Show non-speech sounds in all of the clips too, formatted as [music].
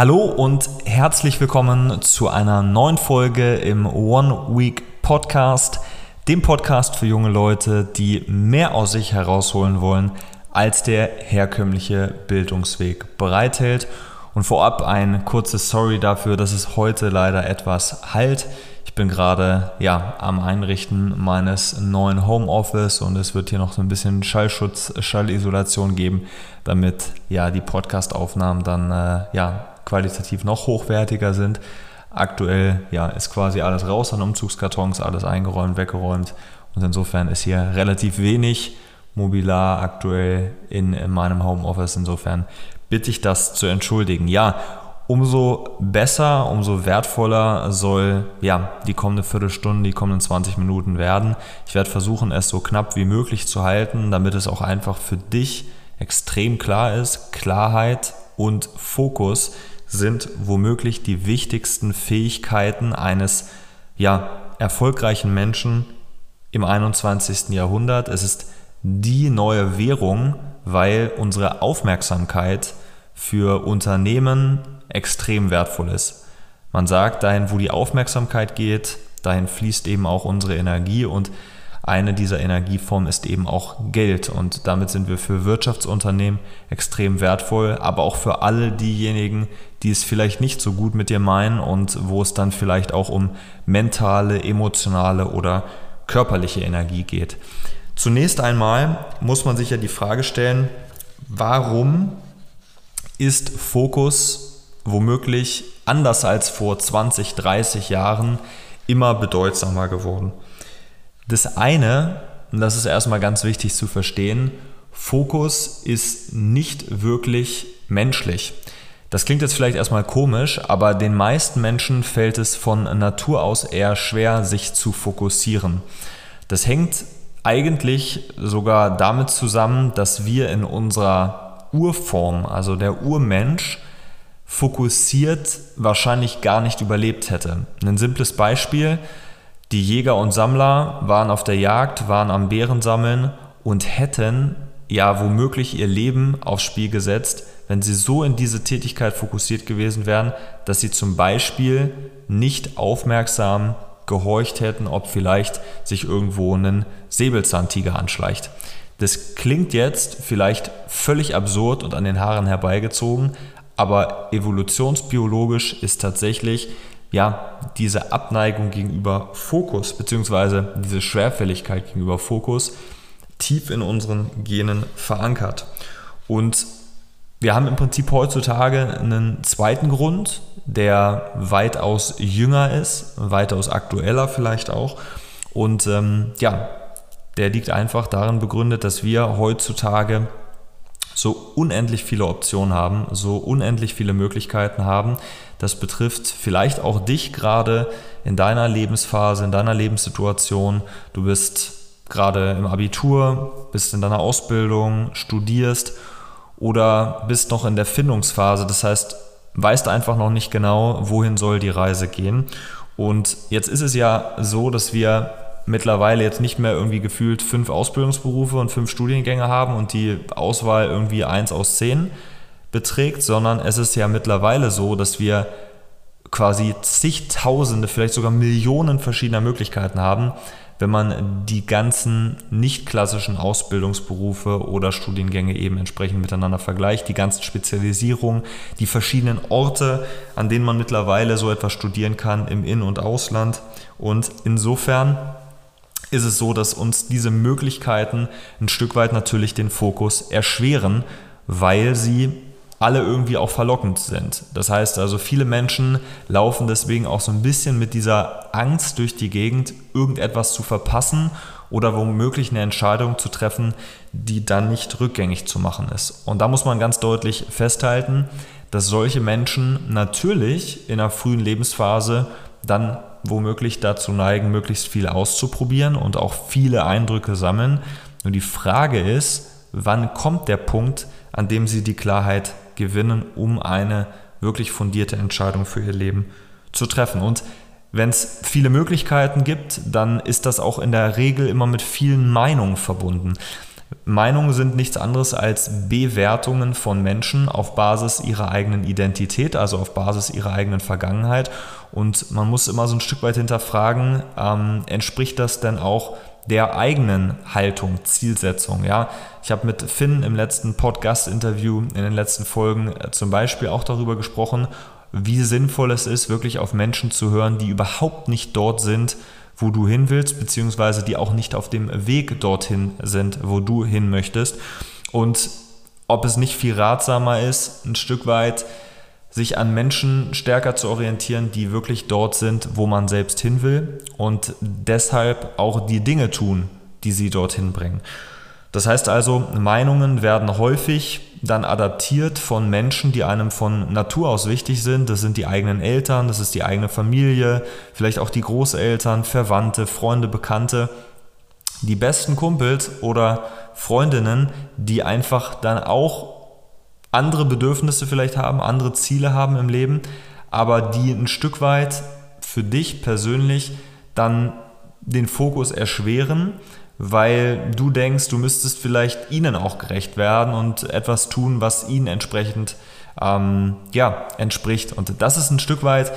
Hallo und herzlich willkommen zu einer neuen Folge im One Week Podcast, dem Podcast für junge Leute, die mehr aus sich herausholen wollen, als der herkömmliche Bildungsweg bereithält. Und vorab ein kurzes Sorry dafür, dass es heute leider etwas halt. Ich bin gerade ja, am Einrichten meines neuen Homeoffice und es wird hier noch so ein bisschen Schallschutz, Schallisolation geben, damit ja die Podcastaufnahmen dann äh, ja, qualitativ noch hochwertiger sind. Aktuell ja, ist quasi alles raus an Umzugskartons, alles eingeräumt, weggeräumt und insofern ist hier relativ wenig Mobilar aktuell in, in meinem Homeoffice. Insofern bitte ich das zu entschuldigen. Ja, umso besser, umso wertvoller soll ja, die kommende Viertelstunde, die kommenden 20 Minuten werden. Ich werde versuchen, es so knapp wie möglich zu halten, damit es auch einfach für dich extrem klar ist. Klarheit und Fokus sind womöglich die wichtigsten Fähigkeiten eines ja, erfolgreichen Menschen im 21. Jahrhundert. Es ist die neue Währung, weil unsere Aufmerksamkeit für Unternehmen extrem wertvoll ist. Man sagt, dahin, wo die Aufmerksamkeit geht, dahin fließt eben auch unsere Energie und eine dieser Energieformen ist eben auch Geld und damit sind wir für Wirtschaftsunternehmen extrem wertvoll, aber auch für alle diejenigen, die es vielleicht nicht so gut mit dir meinen und wo es dann vielleicht auch um mentale, emotionale oder körperliche Energie geht. Zunächst einmal muss man sich ja die Frage stellen, warum ist Fokus womöglich anders als vor 20, 30 Jahren immer bedeutsamer geworden. Das eine, und das ist erstmal ganz wichtig zu verstehen, Fokus ist nicht wirklich menschlich. Das klingt jetzt vielleicht erstmal komisch, aber den meisten Menschen fällt es von Natur aus eher schwer, sich zu fokussieren. Das hängt eigentlich sogar damit zusammen, dass wir in unserer Urform, also der Urmensch, fokussiert wahrscheinlich gar nicht überlebt hätte. Ein simples Beispiel, die Jäger und Sammler waren auf der Jagd, waren am Bären sammeln und hätten ja womöglich ihr Leben aufs Spiel gesetzt, wenn sie so in diese Tätigkeit fokussiert gewesen wären, dass sie zum Beispiel nicht aufmerksam gehorcht hätten, ob vielleicht sich irgendwo ein Säbelzahntiger anschleicht. Das klingt jetzt vielleicht völlig absurd und an den Haaren herbeigezogen, aber evolutionsbiologisch ist tatsächlich ja diese Abneigung gegenüber Fokus beziehungsweise diese Schwerfälligkeit gegenüber Fokus tief in unseren Genen verankert. Und wir haben im Prinzip heutzutage einen zweiten Grund, der weitaus jünger ist, weitaus aktueller vielleicht auch. Und ähm, ja, der liegt einfach darin begründet, dass wir heutzutage so unendlich viele Optionen haben, so unendlich viele Möglichkeiten haben. Das betrifft vielleicht auch dich gerade in deiner Lebensphase, in deiner Lebenssituation. Du bist gerade im Abitur, bist in deiner Ausbildung, studierst oder bist noch in der Findungsphase. Das heißt, weißt einfach noch nicht genau, wohin soll die Reise gehen. Und jetzt ist es ja so, dass wir mittlerweile jetzt nicht mehr irgendwie gefühlt fünf Ausbildungsberufe und fünf Studiengänge haben und die Auswahl irgendwie eins aus zehn beträgt, sondern es ist ja mittlerweile so, dass wir quasi zigtausende, vielleicht sogar Millionen verschiedener Möglichkeiten haben, wenn man die ganzen nicht klassischen Ausbildungsberufe oder Studiengänge eben entsprechend miteinander vergleicht, die ganzen Spezialisierungen, die verschiedenen Orte, an denen man mittlerweile so etwas studieren kann im In- und Ausland. Und insofern ist es so, dass uns diese Möglichkeiten ein Stück weit natürlich den Fokus erschweren, weil sie alle irgendwie auch verlockend sind. Das heißt also, viele Menschen laufen deswegen auch so ein bisschen mit dieser Angst durch die Gegend, irgendetwas zu verpassen oder womöglich eine Entscheidung zu treffen, die dann nicht rückgängig zu machen ist. Und da muss man ganz deutlich festhalten, dass solche Menschen natürlich in einer frühen Lebensphase dann womöglich dazu neigen, möglichst viel auszuprobieren und auch viele Eindrücke sammeln. Und die Frage ist, wann kommt der Punkt, an dem sie die Klarheit gewinnen, um eine wirklich fundierte Entscheidung für ihr Leben zu treffen. Und wenn es viele Möglichkeiten gibt, dann ist das auch in der Regel immer mit vielen Meinungen verbunden. Meinungen sind nichts anderes als Bewertungen von Menschen auf Basis ihrer eigenen Identität, also auf Basis ihrer eigenen Vergangenheit. Und man muss immer so ein Stück weit hinterfragen, ähm, entspricht das denn auch der eigenen Haltung, Zielsetzung. Ja, ich habe mit Finn im letzten Podcast-Interview in den letzten Folgen äh, zum Beispiel auch darüber gesprochen, wie sinnvoll es ist, wirklich auf Menschen zu hören, die überhaupt nicht dort sind, wo du hin willst, beziehungsweise die auch nicht auf dem Weg dorthin sind, wo du hin möchtest. Und ob es nicht viel ratsamer ist, ein Stück weit sich an Menschen stärker zu orientieren, die wirklich dort sind, wo man selbst hin will und deshalb auch die Dinge tun, die sie dorthin bringen. Das heißt also, Meinungen werden häufig dann adaptiert von Menschen, die einem von Natur aus wichtig sind. Das sind die eigenen Eltern, das ist die eigene Familie, vielleicht auch die Großeltern, Verwandte, Freunde, Bekannte. Die besten Kumpels oder Freundinnen, die einfach dann auch andere Bedürfnisse vielleicht haben, andere Ziele haben im Leben, aber die ein Stück weit für dich persönlich dann den Fokus erschweren, weil du denkst, du müsstest vielleicht ihnen auch gerecht werden und etwas tun, was ihnen entsprechend ähm, ja, entspricht. Und das ist ein Stück weit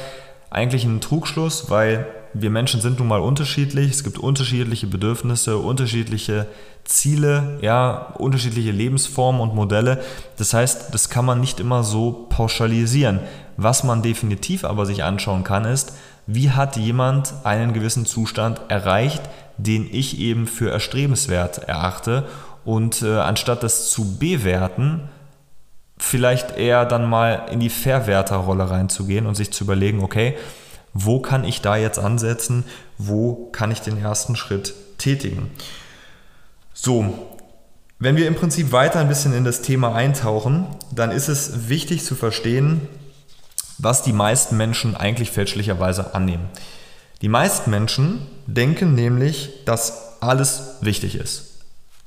eigentlich ein Trugschluss, weil wir Menschen sind nun mal unterschiedlich. Es gibt unterschiedliche Bedürfnisse, unterschiedliche Ziele, ja, unterschiedliche Lebensformen und Modelle. Das heißt, das kann man nicht immer so pauschalisieren. Was man definitiv aber sich anschauen kann, ist, wie hat jemand einen gewissen Zustand erreicht, den ich eben für erstrebenswert erachte und äh, anstatt das zu bewerten, vielleicht eher dann mal in die Verwerterrolle reinzugehen und sich zu überlegen, okay, wo kann ich da jetzt ansetzen, wo kann ich den ersten Schritt tätigen. So, wenn wir im Prinzip weiter ein bisschen in das Thema eintauchen, dann ist es wichtig zu verstehen, was die meisten Menschen eigentlich fälschlicherweise annehmen. Die meisten Menschen denken nämlich, dass alles wichtig ist.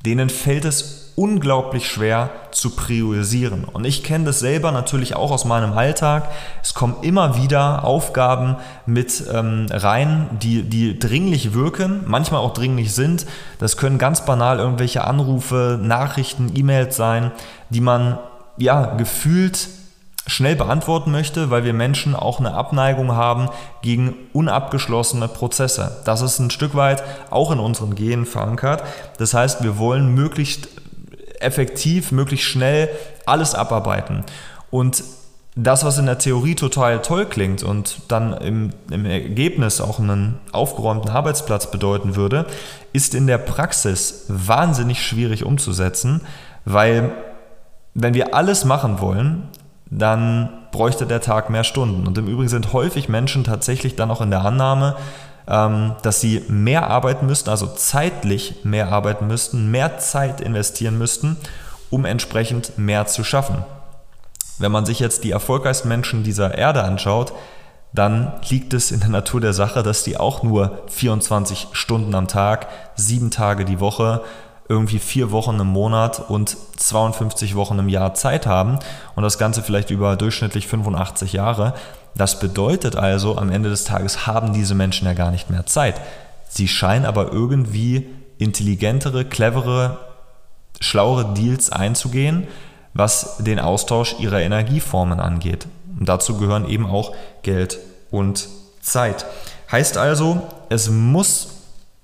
Denen fällt es unglaublich schwer zu priorisieren. Und ich kenne das selber natürlich auch aus meinem Alltag. Es kommen immer wieder Aufgaben mit ähm, rein, die, die dringlich wirken, manchmal auch dringlich sind. Das können ganz banal irgendwelche Anrufe, Nachrichten, E-Mails sein, die man ja gefühlt schnell beantworten möchte, weil wir Menschen auch eine Abneigung haben gegen unabgeschlossene Prozesse. Das ist ein Stück weit auch in unseren Genen verankert. Das heißt, wir wollen möglichst effektiv, möglichst schnell alles abarbeiten. Und das, was in der Theorie total toll klingt und dann im, im, Ergebnis auch einen aufgeräumten Arbeitsplatz bedeuten würde, ist in der Praxis wahnsinnig schwierig umzusetzen, weil wenn wir alles machen wollen, dann bräuchte der Tag mehr Stunden. Und im Übrigen sind häufig Menschen tatsächlich dann auch in der Annahme, ähm, dass sie mehr arbeiten müssten, also zeitlich mehr arbeiten müssten, mehr Zeit investieren müssten, um entsprechend mehr zu schaffen. Wenn man sich jetzt die erfolgreichsten Menschen dieser Erde anschaut, dann liegt es in der Natur der Sache, dass die auch nur 24 Stunden am Tag, sieben Tage die Woche, irgendwie vier Wochen im Monat und 52 Wochen im Jahr Zeit haben und das Ganze vielleicht über durchschnittlich 85 Jahre, das bedeutet also, am Ende des Tages haben diese Menschen ja gar nicht mehr Zeit. Sie scheinen aber irgendwie intelligentere, clevere, schlauere Deals einzugehen, was den Austausch ihrer Energieformen angeht. Und dazu gehören eben auch Geld und Zeit. Heißt also, es muss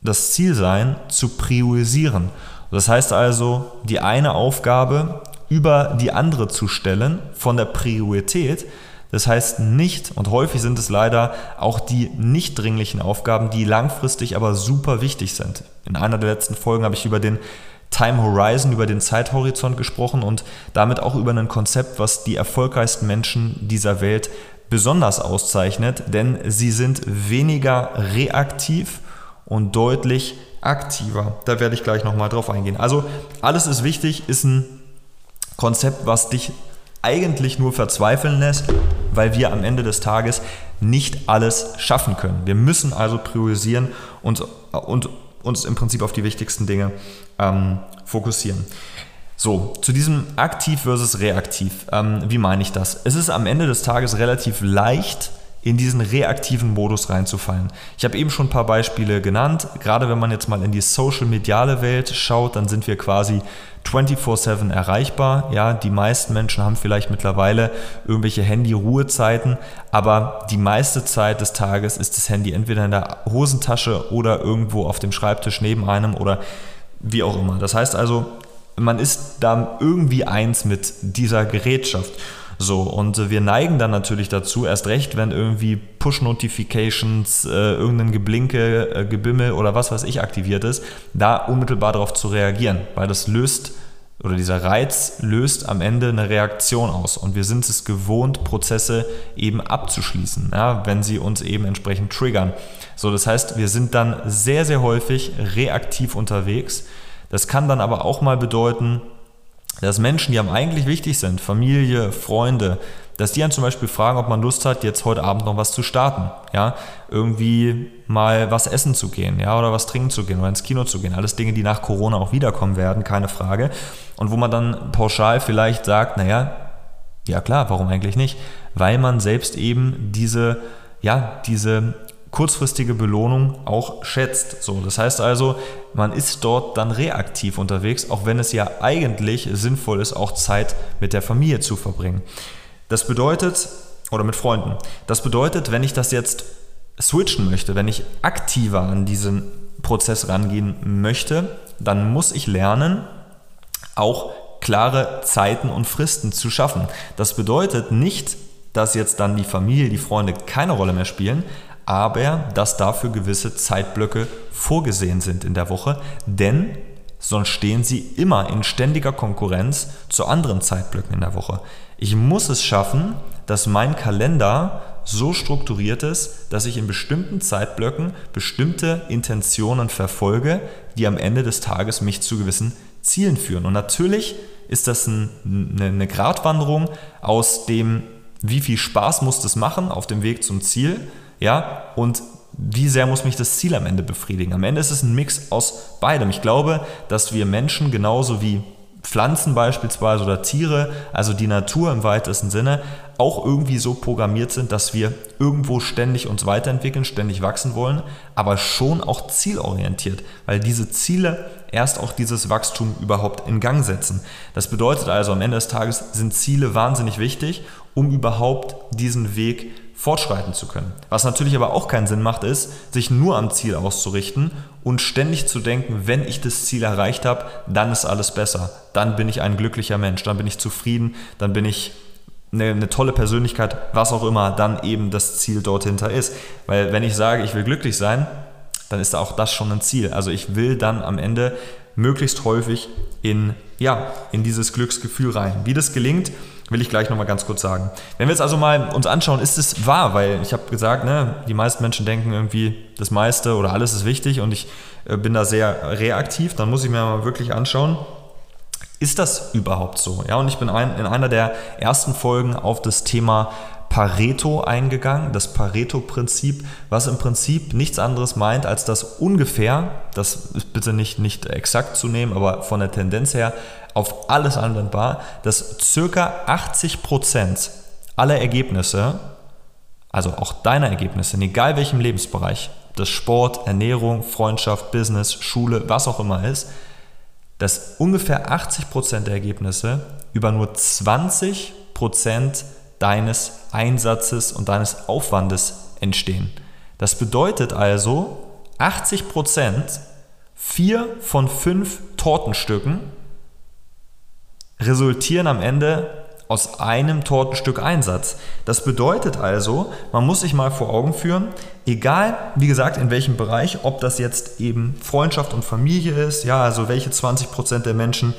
das Ziel sein, zu priorisieren. Das heißt also, die eine Aufgabe über die andere zu stellen von der Priorität das heißt nicht, und häufig sind es leider auch die nicht dringlichen Aufgaben, die langfristig aber super wichtig sind. In einer der letzten Folgen habe ich über den Time Horizon, über den Zeithorizont gesprochen und damit auch über ein Konzept, was die erfolgreichsten Menschen dieser Welt besonders auszeichnet, denn sie sind weniger reaktiv und deutlich aktiver. Da werde ich gleich nochmal drauf eingehen. Also alles ist wichtig, ist ein Konzept, was dich eigentlich nur verzweifeln lässt, weil wir am Ende des Tages nicht alles schaffen können. Wir müssen also priorisieren und, und uns im Prinzip auf die wichtigsten Dinge ähm, fokussieren. So, zu diesem aktiv versus reaktiv. Ähm, wie meine ich das? Es ist am Ende des Tages relativ leicht, in diesen reaktiven Modus reinzufallen. Ich habe eben schon ein paar Beispiele genannt. Gerade wenn man jetzt mal in die social-mediale Welt schaut, dann sind wir quasi 24/7 erreichbar. Ja, die meisten Menschen haben vielleicht mittlerweile irgendwelche Handy-Ruhezeiten, aber die meiste Zeit des Tages ist das Handy entweder in der Hosentasche oder irgendwo auf dem Schreibtisch neben einem oder wie auch immer. Das heißt also, man ist da irgendwie eins mit dieser Gerätschaft. So, und wir neigen dann natürlich dazu, erst recht, wenn irgendwie Push-Notifications, äh, irgendein Geblinke, äh, Gebimmel oder was weiß ich aktiviert ist, da unmittelbar darauf zu reagieren, weil das löst oder dieser Reiz löst am Ende eine Reaktion aus. Und wir sind es gewohnt, Prozesse eben abzuschließen, ja, wenn sie uns eben entsprechend triggern. So, das heißt, wir sind dann sehr, sehr häufig reaktiv unterwegs. Das kann dann aber auch mal bedeuten, dass Menschen, die einem eigentlich wichtig sind, Familie, Freunde, dass die einen zum Beispiel fragen, ob man Lust hat, jetzt heute Abend noch was zu starten, ja, irgendwie mal was essen zu gehen, ja, oder was trinken zu gehen oder ins Kino zu gehen. Alles Dinge, die nach Corona auch wiederkommen werden, keine Frage. Und wo man dann pauschal vielleicht sagt, naja, ja klar, warum eigentlich nicht? Weil man selbst eben diese, ja, diese kurzfristige Belohnung auch schätzt. So, das heißt also, man ist dort dann reaktiv unterwegs, auch wenn es ja eigentlich sinnvoll ist, auch Zeit mit der Familie zu verbringen. Das bedeutet, oder mit Freunden, das bedeutet, wenn ich das jetzt switchen möchte, wenn ich aktiver an diesen Prozess rangehen möchte, dann muss ich lernen, auch klare Zeiten und Fristen zu schaffen. Das bedeutet nicht, dass jetzt dann die Familie, die Freunde keine Rolle mehr spielen, aber dass dafür gewisse Zeitblöcke vorgesehen sind in der Woche, denn sonst stehen sie immer in ständiger Konkurrenz zu anderen Zeitblöcken in der Woche. Ich muss es schaffen, dass mein Kalender so strukturiert ist, dass ich in bestimmten Zeitblöcken bestimmte Intentionen verfolge, die am Ende des Tages mich zu gewissen Zielen führen. Und natürlich ist das ein, eine, eine Gratwanderung aus dem, wie viel Spaß muss das machen auf dem Weg zum Ziel ja, und wie sehr muss mich das Ziel am Ende befriedigen? Am Ende ist es ein Mix aus beidem. Ich glaube, dass wir Menschen genauso wie Pflanzen beispielsweise oder Tiere, also die Natur im weitesten Sinne, auch irgendwie so programmiert sind, dass wir irgendwo ständig uns weiterentwickeln, ständig wachsen wollen, aber schon auch zielorientiert, weil diese Ziele erst auch dieses Wachstum überhaupt in Gang setzen. Das bedeutet also, am Ende des Tages sind Ziele wahnsinnig wichtig, um überhaupt diesen Weg fortschreiten zu können. Was natürlich aber auch keinen Sinn macht, ist, sich nur am Ziel auszurichten und ständig zu denken, wenn ich das Ziel erreicht habe, dann ist alles besser. Dann bin ich ein glücklicher Mensch, dann bin ich zufrieden, dann bin ich eine, eine tolle Persönlichkeit, was auch immer dann eben das Ziel dort hinter ist. Weil wenn ich sage, ich will glücklich sein, dann ist auch das schon ein Ziel. Also ich will dann am Ende möglichst häufig in, ja, in dieses Glücksgefühl rein. Wie das gelingt, will ich gleich nochmal ganz kurz sagen. Wenn wir jetzt also mal uns anschauen, ist es wahr, weil ich habe gesagt, ne, die meisten Menschen denken irgendwie, das meiste oder alles ist wichtig und ich äh, bin da sehr reaktiv, dann muss ich mir mal wirklich anschauen, ist das überhaupt so? Ja, und ich bin ein, in einer der ersten Folgen auf das Thema Pareto eingegangen, das Pareto-Prinzip, was im Prinzip nichts anderes meint, als dass ungefähr, das ist bitte nicht, nicht exakt zu nehmen, aber von der Tendenz her auf alles anwendbar, dass circa 80% aller Ergebnisse, also auch deiner Ergebnisse, in egal welchem Lebensbereich, das Sport, Ernährung, Freundschaft, Business, Schule, was auch immer ist, dass ungefähr 80% der Ergebnisse über nur 20% deines Einsatzes und deines Aufwandes entstehen. Das bedeutet also, 80 Prozent, vier von fünf Tortenstücken resultieren am Ende aus einem Tortenstück Einsatz. Das bedeutet also, man muss sich mal vor Augen führen, egal, wie gesagt, in welchem Bereich, ob das jetzt eben Freundschaft und Familie ist, ja, also welche 20 Prozent der Menschen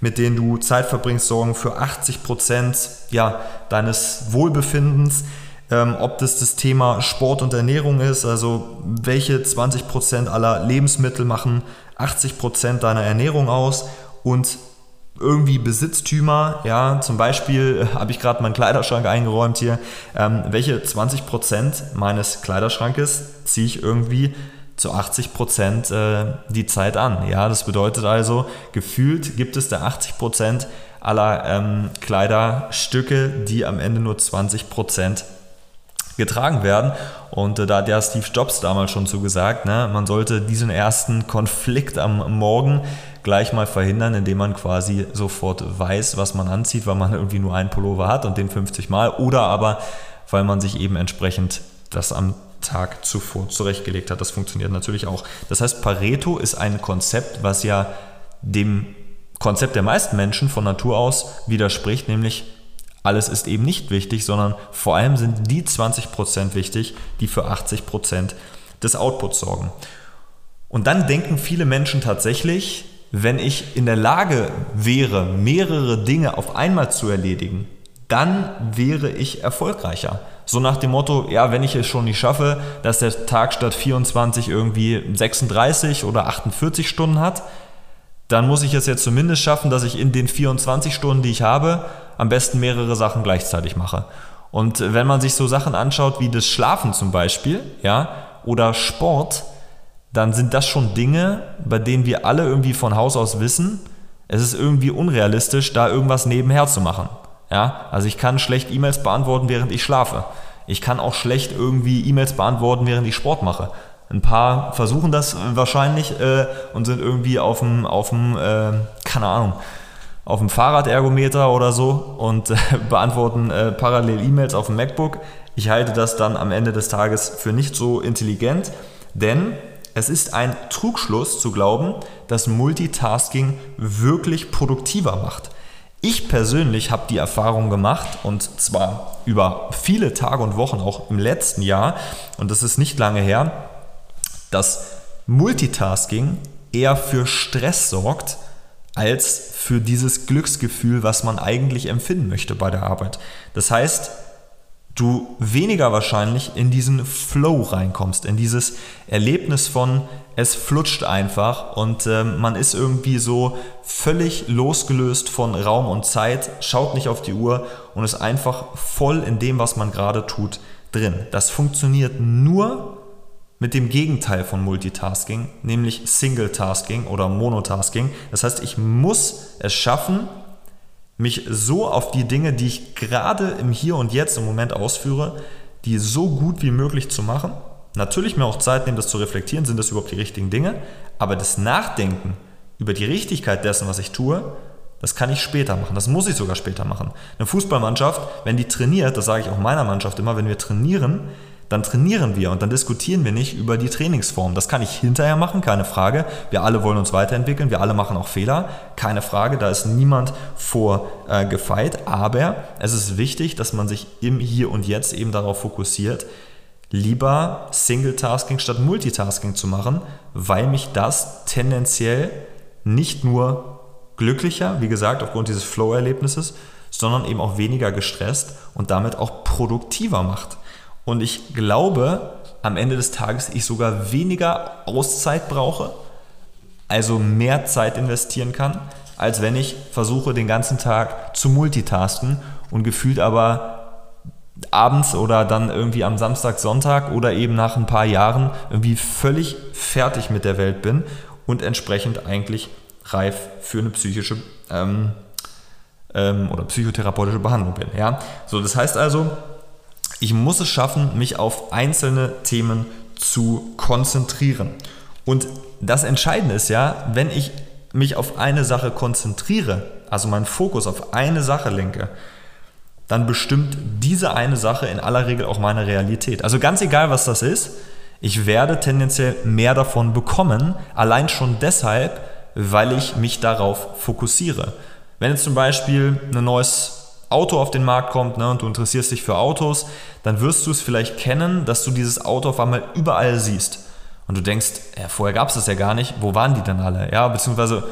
mit denen du Zeit verbringst, sorgen für 80 Prozent ja, deines Wohlbefindens. Ähm, ob das das Thema Sport und Ernährung ist, also welche 20 Prozent aller Lebensmittel machen 80 Prozent deiner Ernährung aus und irgendwie Besitztümer, ja, zum Beispiel äh, habe ich gerade meinen Kleiderschrank eingeräumt hier, ähm, welche 20 Prozent meines Kleiderschrankes ziehe ich irgendwie zu 80 Prozent äh, die Zeit an. Ja, das bedeutet also, gefühlt gibt es da 80 Prozent aller ähm, Kleiderstücke, die am Ende nur 20 Prozent getragen werden. Und äh, da hat ja Steve Jobs damals schon zugesagt, ne, man sollte diesen ersten Konflikt am Morgen gleich mal verhindern, indem man quasi sofort weiß, was man anzieht, weil man irgendwie nur einen Pullover hat und den 50 Mal oder aber weil man sich eben entsprechend das am Tag zuvor zurechtgelegt hat. Das funktioniert natürlich auch. Das heißt, Pareto ist ein Konzept, was ja dem Konzept der meisten Menschen von Natur aus widerspricht, nämlich alles ist eben nicht wichtig, sondern vor allem sind die 20% wichtig, die für 80% des Outputs sorgen. Und dann denken viele Menschen tatsächlich, wenn ich in der Lage wäre, mehrere Dinge auf einmal zu erledigen, dann wäre ich erfolgreicher. So nach dem Motto, ja, wenn ich es schon nicht schaffe, dass der Tag statt 24 irgendwie 36 oder 48 Stunden hat, dann muss ich es jetzt zumindest schaffen, dass ich in den 24 Stunden, die ich habe, am besten mehrere Sachen gleichzeitig mache. Und wenn man sich so Sachen anschaut wie das Schlafen zum Beispiel, ja, oder Sport, dann sind das schon Dinge, bei denen wir alle irgendwie von Haus aus wissen, es ist irgendwie unrealistisch, da irgendwas nebenher zu machen. Ja, also ich kann schlecht E-Mails beantworten, während ich schlafe. Ich kann auch schlecht irgendwie E-Mails beantworten, während ich Sport mache. Ein paar versuchen das wahrscheinlich äh, und sind irgendwie auf dem, auf dem äh, keine Ahnung, auf dem Fahrradergometer oder so und äh, [laughs] beantworten äh, parallel E-Mails auf dem MacBook. Ich halte das dann am Ende des Tages für nicht so intelligent, denn es ist ein Trugschluss zu glauben, dass Multitasking wirklich produktiver macht. Ich persönlich habe die Erfahrung gemacht und zwar über viele Tage und Wochen auch im letzten Jahr und das ist nicht lange her, dass Multitasking eher für Stress sorgt als für dieses Glücksgefühl, was man eigentlich empfinden möchte bei der Arbeit. Das heißt, du weniger wahrscheinlich in diesen Flow reinkommst, in dieses Erlebnis von, es flutscht einfach und äh, man ist irgendwie so völlig losgelöst von Raum und Zeit, schaut nicht auf die Uhr und ist einfach voll in dem, was man gerade tut, drin. Das funktioniert nur mit dem Gegenteil von Multitasking, nämlich Single-Tasking oder Monotasking. Das heißt, ich muss es schaffen, mich so auf die Dinge, die ich gerade im Hier und Jetzt im Moment ausführe, die so gut wie möglich zu machen. Natürlich mir auch Zeit nehmen, das zu reflektieren, sind das überhaupt die richtigen Dinge, aber das Nachdenken über die Richtigkeit dessen, was ich tue, das kann ich später machen. Das muss ich sogar später machen. Eine Fußballmannschaft, wenn die trainiert, das sage ich auch meiner Mannschaft immer, wenn wir trainieren, dann trainieren wir und dann diskutieren wir nicht über die Trainingsform. Das kann ich hinterher machen, keine Frage. Wir alle wollen uns weiterentwickeln, wir alle machen auch Fehler, keine Frage, da ist niemand vor äh, gefeit. Aber es ist wichtig, dass man sich im Hier und Jetzt eben darauf fokussiert, lieber Single-Tasking statt Multitasking zu machen, weil mich das tendenziell nicht nur glücklicher, wie gesagt, aufgrund dieses Flow-Erlebnisses, sondern eben auch weniger gestresst und damit auch produktiver macht. Und ich glaube, am Ende des Tages ich sogar weniger Auszeit brauche, also mehr Zeit investieren kann, als wenn ich versuche, den ganzen Tag zu multitasken und gefühlt aber abends oder dann irgendwie am Samstag, Sonntag oder eben nach ein paar Jahren irgendwie völlig fertig mit der Welt bin und entsprechend eigentlich reif für eine psychische ähm, ähm, oder psychotherapeutische Behandlung bin. Ja? So, das heißt also, ich muss es schaffen, mich auf einzelne Themen zu konzentrieren. Und das Entscheidende ist ja, wenn ich mich auf eine Sache konzentriere, also meinen Fokus auf eine Sache lenke, dann bestimmt diese eine Sache in aller Regel auch meine Realität. Also ganz egal, was das ist, ich werde tendenziell mehr davon bekommen, allein schon deshalb, weil ich mich darauf fokussiere. Wenn jetzt zum Beispiel ein neues Auto auf den Markt kommt ne, und du interessierst dich für Autos, dann wirst du es vielleicht kennen, dass du dieses Auto auf einmal überall siehst. Und du denkst, ja, vorher gab es das ja gar nicht, wo waren die denn alle? Ja, beziehungsweise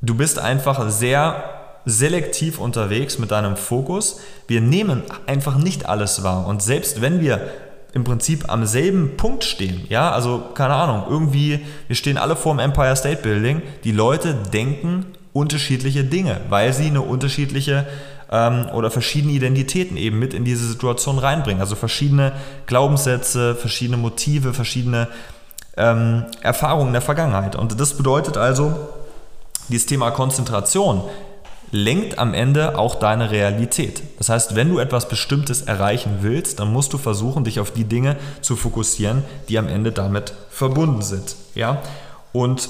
du bist einfach sehr selektiv unterwegs mit deinem Fokus. Wir nehmen einfach nicht alles wahr. Und selbst wenn wir im Prinzip am selben Punkt stehen, ja, also keine Ahnung, irgendwie, wir stehen alle vor dem Empire State Building, die Leute denken unterschiedliche Dinge, weil sie eine unterschiedliche ähm, oder verschiedene Identitäten eben mit in diese Situation reinbringen. Also verschiedene Glaubenssätze, verschiedene Motive, verschiedene ähm, Erfahrungen der Vergangenheit. Und das bedeutet also, dieses Thema Konzentration lenkt am Ende auch deine Realität. Das heißt, wenn du etwas Bestimmtes erreichen willst, dann musst du versuchen, dich auf die Dinge zu fokussieren, die am Ende damit verbunden sind. Ja? Und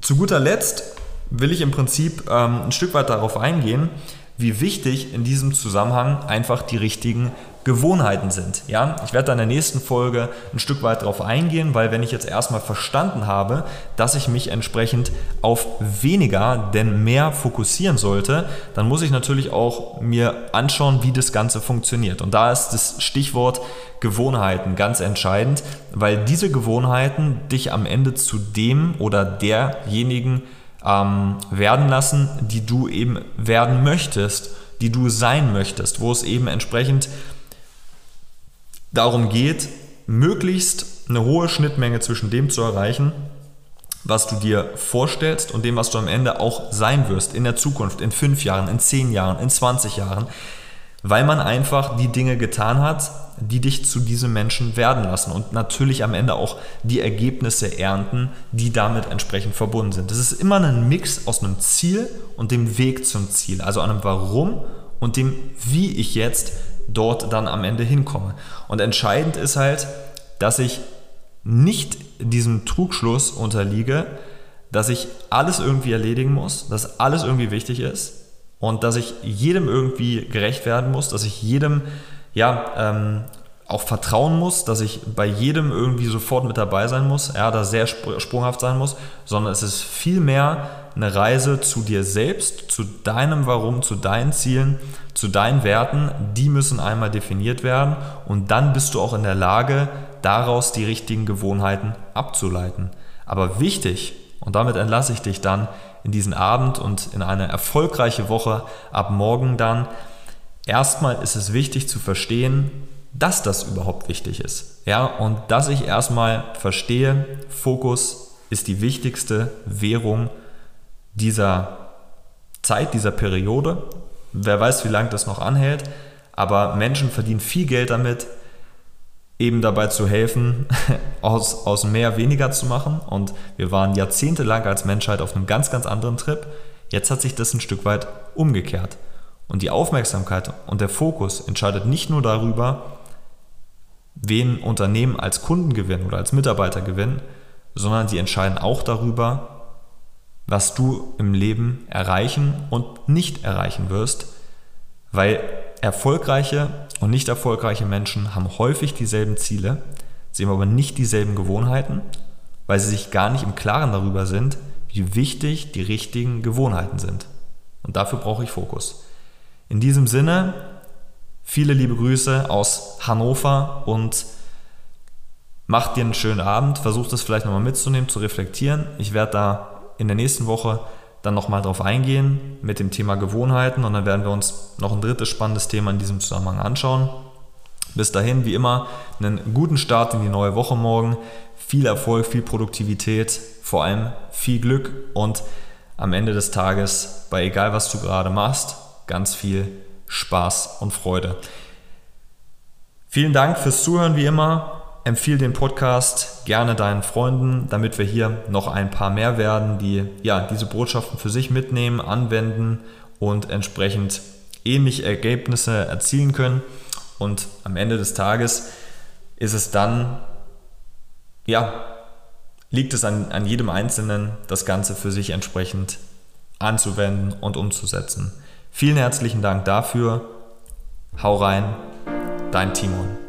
zu guter Letzt will ich im Prinzip ähm, ein Stück weit darauf eingehen, wie wichtig in diesem Zusammenhang einfach die richtigen Gewohnheiten sind. Ja, ich werde da in der nächsten Folge ein Stück weit darauf eingehen, weil wenn ich jetzt erstmal verstanden habe, dass ich mich entsprechend auf weniger, denn mehr fokussieren sollte, dann muss ich natürlich auch mir anschauen, wie das Ganze funktioniert. Und da ist das Stichwort Gewohnheiten ganz entscheidend, weil diese Gewohnheiten dich am Ende zu dem oder derjenigen ähm, werden lassen, die du eben werden möchtest, die du sein möchtest, wo es eben entsprechend darum geht, möglichst eine hohe Schnittmenge zwischen dem zu erreichen, was du dir vorstellst und dem, was du am Ende auch sein wirst in der Zukunft, in fünf Jahren, in zehn Jahren, in 20 Jahren, weil man einfach die Dinge getan hat, die dich zu diesem Menschen werden lassen und natürlich am Ende auch die Ergebnisse ernten, die damit entsprechend verbunden sind. Das ist immer ein Mix aus einem Ziel und dem Weg zum Ziel, also einem Warum und dem Wie ich jetzt dort dann am Ende hinkomme. Und entscheidend ist halt, dass ich nicht diesem Trugschluss unterliege, dass ich alles irgendwie erledigen muss, dass alles irgendwie wichtig ist und dass ich jedem irgendwie gerecht werden muss, dass ich jedem ja ähm, auch vertrauen muss, dass ich bei jedem irgendwie sofort mit dabei sein muss, ja, da sehr sprunghaft sein muss, sondern es ist vielmehr eine Reise zu dir selbst, zu deinem Warum, zu deinen Zielen, zu deinen Werten. Die müssen einmal definiert werden und dann bist du auch in der Lage, daraus die richtigen Gewohnheiten abzuleiten. Aber wichtig, und damit entlasse ich dich dann in diesen Abend und in eine erfolgreiche Woche ab morgen dann. Erstmal ist es wichtig zu verstehen, dass das überhaupt wichtig ist. Ja, und dass ich erstmal verstehe, Fokus ist die wichtigste Währung dieser Zeit, dieser Periode. Wer weiß, wie lange das noch anhält, aber Menschen verdienen viel Geld damit, eben dabei zu helfen, [laughs] aus, aus mehr weniger zu machen. Und wir waren jahrzehntelang als Menschheit auf einem ganz, ganz anderen Trip. Jetzt hat sich das ein Stück weit umgekehrt. Und die Aufmerksamkeit und der Fokus entscheidet nicht nur darüber, wen Unternehmen als Kunden gewinnen oder als Mitarbeiter gewinnen, sondern sie entscheiden auch darüber, was du im Leben erreichen und nicht erreichen wirst, weil erfolgreiche und nicht erfolgreiche Menschen haben häufig dieselben Ziele, sie haben aber nicht dieselben Gewohnheiten, weil sie sich gar nicht im Klaren darüber sind, wie wichtig die richtigen Gewohnheiten sind. Und dafür brauche ich Fokus. In diesem Sinne, viele liebe Grüße aus Hannover und mach dir einen schönen Abend. Versuch das vielleicht nochmal mitzunehmen, zu reflektieren. Ich werde da in der nächsten Woche dann nochmal drauf eingehen mit dem Thema Gewohnheiten und dann werden wir uns noch ein drittes spannendes Thema in diesem Zusammenhang anschauen. Bis dahin, wie immer, einen guten Start in die neue Woche morgen. Viel Erfolg, viel Produktivität, vor allem viel Glück und am Ende des Tages, bei egal was du gerade machst, ganz viel Spaß und Freude. Vielen Dank fürs Zuhören wie immer. Empfehle den Podcast gerne deinen Freunden, damit wir hier noch ein paar mehr werden, die ja, diese Botschaften für sich mitnehmen, anwenden und entsprechend ähnliche Ergebnisse erzielen können. Und am Ende des Tages ist es dann, ja, liegt es an, an jedem Einzelnen, das Ganze für sich entsprechend anzuwenden und umzusetzen. Vielen herzlichen Dank dafür. Hau rein, dein Timon.